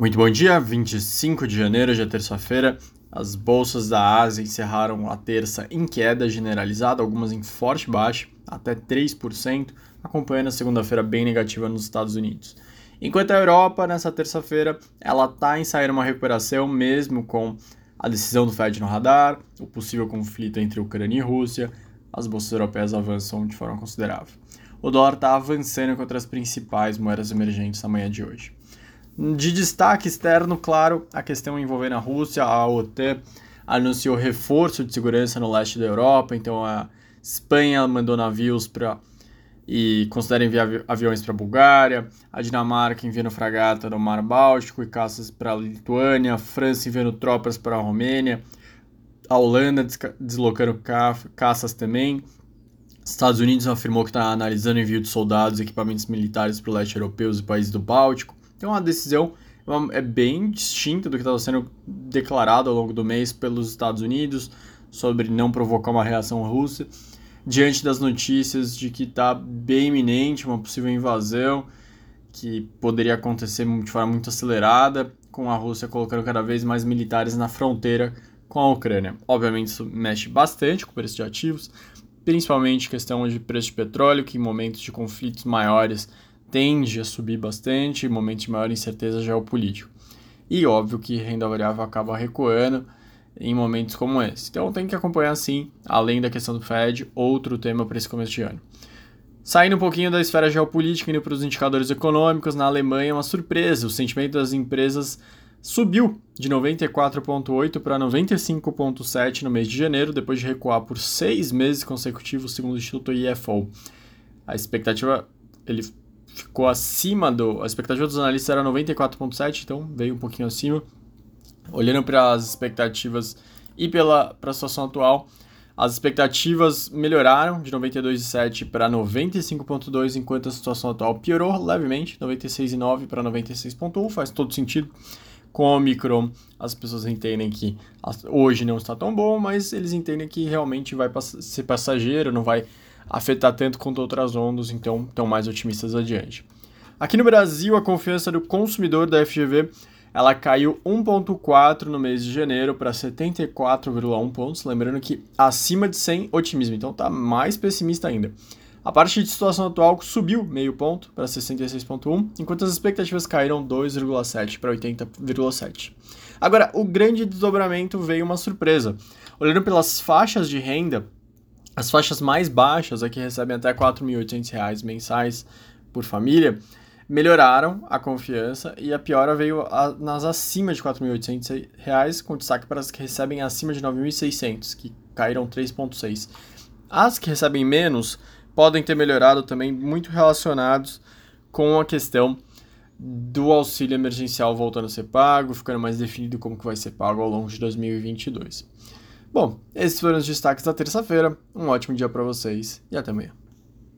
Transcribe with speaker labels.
Speaker 1: Muito bom dia, 25 de janeiro, já terça-feira. As bolsas da Ásia encerraram a terça em queda generalizada, algumas em forte baixa, até 3%, acompanhando a segunda-feira bem negativa nos Estados Unidos. Enquanto a Europa, nessa terça-feira, ela está em sair uma recuperação, mesmo com a decisão do Fed no radar, o possível conflito entre Ucrânia e Rússia, as bolsas europeias avançam de forma considerável. O dólar está avançando contra as principais moedas emergentes na manhã de hoje. De destaque externo, claro, a questão envolvendo a Rússia, a OTAN anunciou reforço de segurança no leste da Europa, então a Espanha mandou navios para e considera enviar aviões para a Bulgária, a Dinamarca enviando fragata no Mar Báltico e caças para a Lituânia, a França enviando tropas para a Romênia, a Holanda deslocando ca caças também. Estados Unidos afirmou que está analisando envio de soldados e equipamentos militares para o leste europeu e países do Báltico. Então a decisão é bem distinta do que estava sendo declarado ao longo do mês pelos Estados Unidos sobre não provocar uma reação russa, diante das notícias de que está bem iminente uma possível invasão que poderia acontecer de forma muito acelerada, com a Rússia colocando cada vez mais militares na fronteira com a Ucrânia. Obviamente isso mexe bastante com o preço de ativos, principalmente questão de preço de petróleo, que em momentos de conflitos maiores tende a subir bastante, momentos de maior incerteza geopolítica. E óbvio que renda variável acaba recuando em momentos como esse. Então tem que acompanhar sim, além da questão do Fed, outro tema para esse começo de ano. Saindo um pouquinho da esfera geopolítica, indo para os indicadores econômicos, na Alemanha uma surpresa, o sentimento das empresas subiu de 94,8 para 95,7 no mês de janeiro, depois de recuar por seis meses consecutivos, segundo o Instituto IFO. A expectativa ele ficou acima do. A expectativa dos analistas era 94,7, então veio um pouquinho acima. Olhando para as expectativas e pela a situação atual, as expectativas melhoraram de 92,7 para 95,2, enquanto a situação atual piorou levemente, 96,9 para 96,1, faz todo sentido. Com o Omicron, as pessoas entendem que hoje não está tão bom, mas eles entendem que realmente vai ser passageiro, não vai afetar tanto quanto outras ondas, então estão mais otimistas adiante. Aqui no Brasil, a confiança do consumidor da FGV ela caiu 1,4 no mês de janeiro para 74,1 pontos, lembrando que acima de 100 otimismo, então está mais pessimista ainda. A parte de situação atual subiu meio ponto para 66,1, enquanto as expectativas caíram 2,7 para 80,7. Agora, o grande desdobramento veio uma surpresa. Olhando pelas faixas de renda, as faixas mais baixas, aqui recebem até R$ 4.800 mensais por família, melhoraram a confiança e a piora veio a, nas acima de R$ 4.800, com destaque para as que recebem acima de R$ 9.600, que caíram 3,6. As que recebem menos podem ter melhorado também, muito relacionados com a questão do auxílio emergencial voltando a ser pago, ficando mais definido como que vai ser pago ao longo de 2022. Bom, esses foram os destaques da terça-feira. Um ótimo dia para vocês e até amanhã.